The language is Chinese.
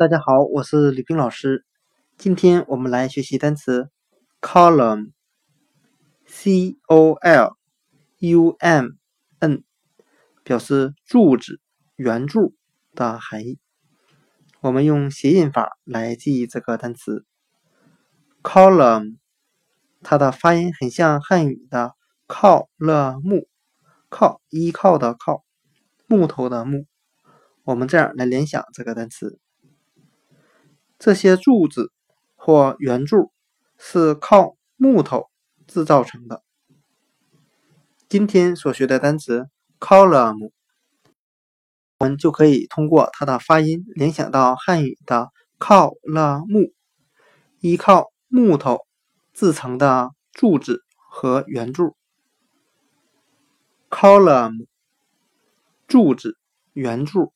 大家好，我是李冰老师。今天我们来学习单词 column，c o l u m n，表示柱子、圆柱的含义。我们用谐音法来记忆这个单词 column，它的发音很像汉语的靠了木，靠依靠的靠，木头的木。我们这样来联想这个单词。这些柱子或圆柱是靠木头制造成的。今天所学的单词 column，我们就可以通过它的发音联想到汉语的靠了木，依靠木头制成的柱子和圆柱。column，柱子、圆柱。